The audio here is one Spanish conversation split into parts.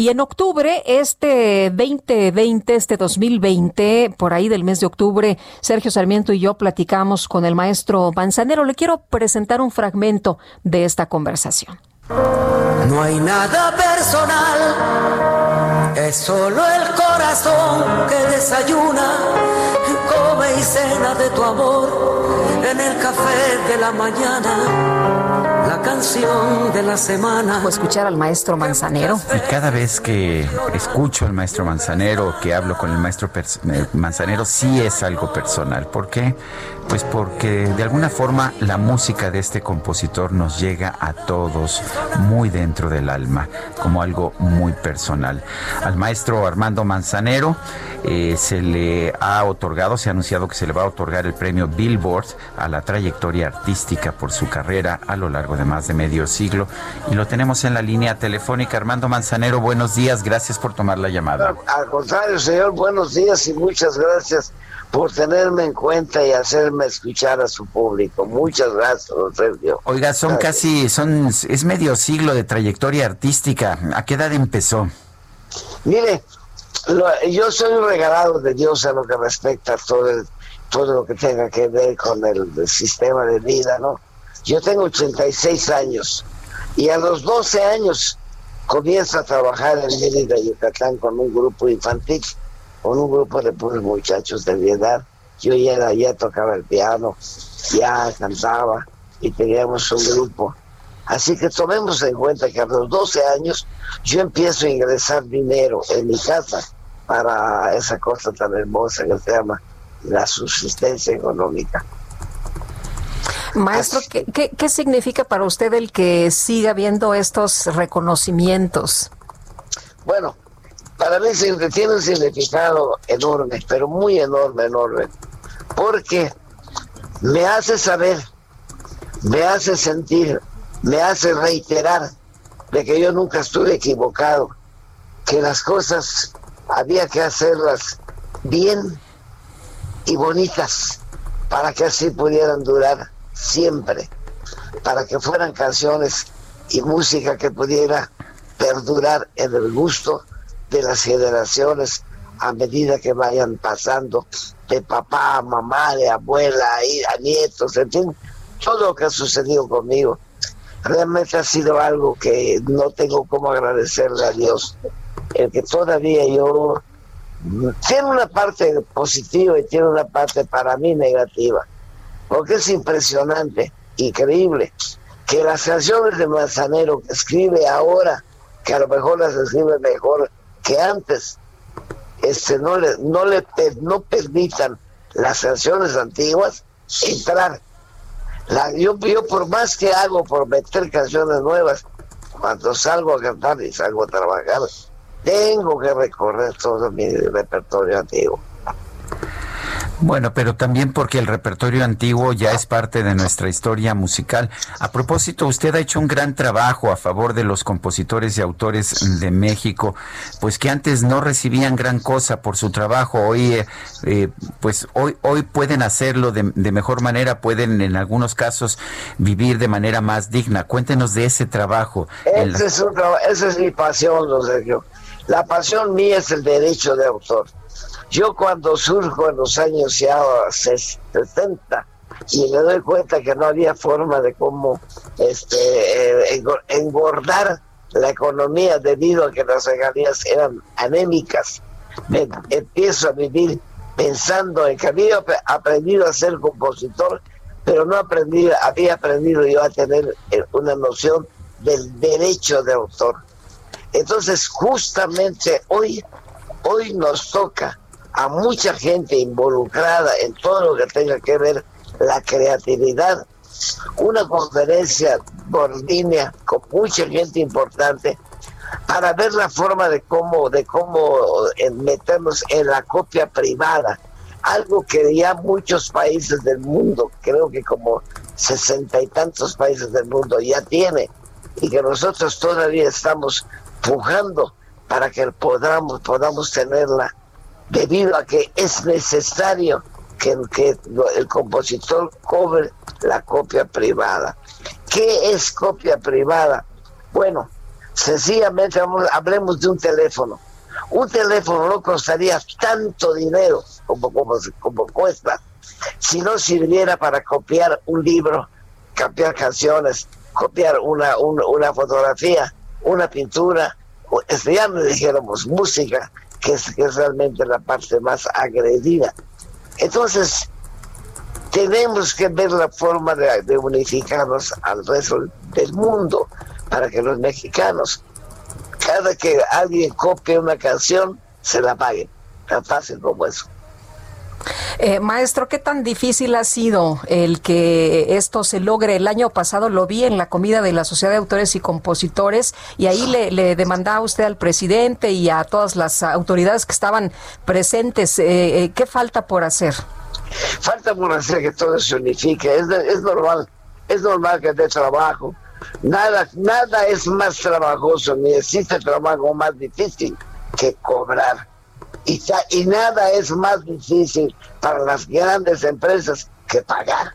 Y en octubre, este 2020, este 2020, por ahí del mes de octubre, Sergio Sarmiento y yo platicamos con el maestro Manzanero. Le quiero presentar un fragmento de esta conversación. No hay nada personal, es solo el corazón que desayuna, cena de tu amor en el café de la mañana, la canción de la semana. O escuchar al maestro Manzanero. Y cada vez que escucho al maestro Manzanero, que hablo con el maestro eh, Manzanero, sí es algo personal. ¿Por qué? Pues porque de alguna forma la música de este compositor nos llega a todos muy dentro del alma, como algo muy personal. Al maestro Armando Manzanero eh, se le ha otorgado, se ha anunciado que se le va a otorgar el premio Billboard a la trayectoria artística por su carrera a lo largo de más de medio siglo. Y lo tenemos en la línea telefónica. Armando Manzanero, buenos días, gracias por tomar la llamada. Al contrario, señor, buenos días y muchas gracias por tenerme en cuenta y hacerme escuchar a su público. Muchas gracias, don Sergio. Oiga, son Gracias. casi, son, es medio siglo de trayectoria artística. ¿A qué edad empezó? Mire, lo- yo soy un regalado de Dios a lo que respecta a todo, el- todo lo que tenga que ver con el, sistema de vida, ¿no? Yo tengo 86 años y a los 12 años comienzo a trabajar en Mérida, Yucatán, con un grupo infantil, con un grupo de puros muchachos de mi edad. Yo ya, era- ya tocaba el piano, ya cantaba y teníamos un grupo. Así que tomemos en cuenta que a los 12 años yo empiezo a ingresar dinero en mi casa para esa cosa tan hermosa que se llama la subsistencia económica. Maestro, ¿qué, qué, qué significa para usted el que siga viendo estos reconocimientos? Bueno, para mí tiene un significado enorme, pero muy enorme, enorme, porque me hace saber, me hace sentir, me hace reiterar de que yo nunca estuve equivocado, que las cosas había que hacerlas bien y bonitas para que así pudieran durar siempre, para que fueran canciones y música que pudiera perdurar en el gusto de las generaciones a medida que vayan pasando de papá a mamá, de abuela a nietos, en fin, todo lo que ha sucedido conmigo. Realmente ha sido algo que no tengo cómo agradecerle a Dios, el que todavía yo tiene una parte positiva y tiene una parte para mí negativa, porque es impresionante, increíble, que las canciones de Manzanero que escribe ahora, que a lo mejor las escribe mejor que antes, este no le, no le no permitan las canciones antiguas entrar. La, yo, yo por más que hago por meter canciones nuevas, cuando salgo a cantar y salgo a trabajar, tengo que recorrer todo mi repertorio antiguo. Bueno, pero también porque el repertorio antiguo ya es parte de nuestra historia musical. A propósito, usted ha hecho un gran trabajo a favor de los compositores y autores de México, pues que antes no recibían gran cosa por su trabajo. Hoy, eh, eh, pues hoy, hoy pueden hacerlo de, de mejor manera, pueden en algunos casos vivir de manera más digna. Cuéntenos de ese trabajo. en la- Ese es un esa es mi pasión, don Sergio. La pasión mía es el derecho de autor. Yo cuando surjo en los años ya ses- 60 y me doy cuenta que no había forma de cómo este, eh, engor- engordar la economía debido a que las regalías eran anémicas, empiezo a vivir pensando en que había ap- aprendido a ser compositor, pero no aprendí, había aprendido yo a tener eh, una noción del derecho de autor. Entonces, justamente hoy, hoy nos toca a mucha gente involucrada en todo lo que tenga que ver la creatividad, una conferencia por línea con mucha gente importante para ver la forma de cómo, de cómo eh, meternos en la copia privada, algo que ya muchos países del mundo, creo que como sesenta y tantos países del mundo ya tiene, y que nosotros todavía estamos pujando para que podamos, podamos tenerla, debido a que es necesario que, que el compositor cobre la copia privada. ¿Qué es copia privada? Bueno, sencillamente hablemos de un teléfono. Un teléfono no costaría tanto dinero como, como, cuesta si no sirviera para copiar un libro, copiar canciones, copiar una, una, fotografía, una pintura, este, ya no dijéramos música, que es, que es realmente la parte más agredida. Entonces, tenemos que ver la forma de, unificarnos al resto del mundo para que los mexicanos, cada que alguien copie una canción, se la paguen. Tan fácil como eso. Eh, maestro, ¿qué tan difícil ha sido el que esto se logre? El año pasado lo vi en la comida de la Sociedad de Autores y Compositores y ahí le, demandaba usted al presidente y a todas las autoridades que estaban presentes. Eh, eh, ¿Qué falta por hacer? Falta por hacer que todo se unifique. Es, es normal, es normal que dé trabajo. Nada, nada es más trabajoso, ni existe trabajo más difícil que cobrar y, nada es más difícil para las grandes empresas que pagar.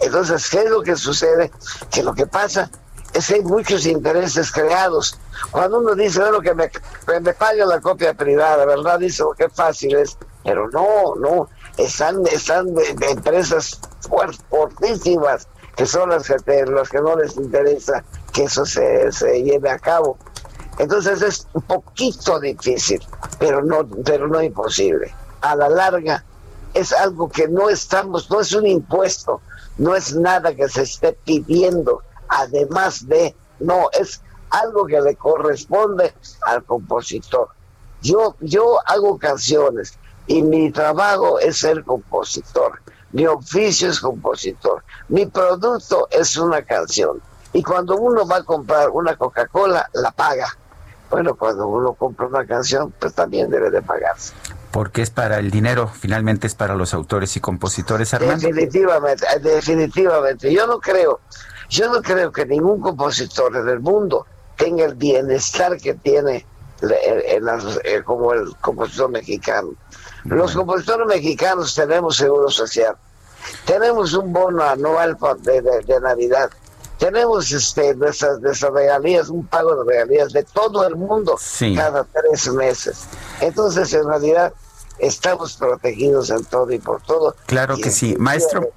Entonces, ¿qué es lo que sucede? Que lo que pasa es que hay muchos intereses creados. Cuando uno dice, bueno, que me, me paguen la copia privada, ¿verdad? Dice, oh, qué fácil es. Pero no, no. Están, están empresas fuertísimas que son las que, las que no les interesa que eso se, se lleve a cabo. Entonces es un poquito difícil, pero no, pero no imposible. A la larga es algo que no estamos, no es un impuesto, no es nada que se esté pidiendo, además de, no, es algo que le corresponde al compositor. Yo, yo hago canciones y mi trabajo es ser compositor. Mi oficio es compositor. Mi producto es una canción. Y cuando uno va a comprar una Coca-Cola, la paga bueno, cuando uno compra una canción, pues también debe de pagarse. Porque es para el dinero, finalmente es para los autores y compositores, Armando. Definitivamente, eh, definitivamente. Yo no creo, yo no creo que ningún compositor en el mundo tenga el bienestar que tiene eh, como el compositor mexicano. Los compositores mexicanos tenemos seguro social, tenemos un bono anual de Navidad, tenemos este nuestras, nuestras regalías, un pago de regalías de todo el mundo cada tres meses. Entonces, en realidad, estamos protegidos en todo y por todo. Claro que sí. Maestro.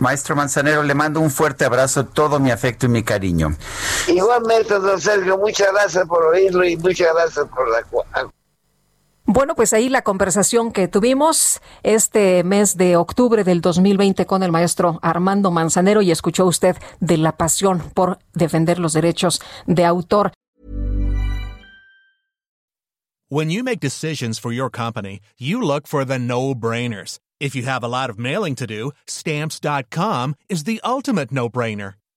Maestro Manzanero, le mando un fuerte abrazo, todo mi afecto y mi cariño. Igualmente, don Sergio, muchas gracias por oírlo y muchas gracias por la bueno, pues ahí la conversación que tuvimos este mes de octubre del 2020 con el maestro Armando Manzanero y escuchó usted de la pasión por defender los derechos de autor. When you make decisions for your company, you look for the no-brainers. If you have a lot of mailing to do, stamps.com is the ultimate no-brainer.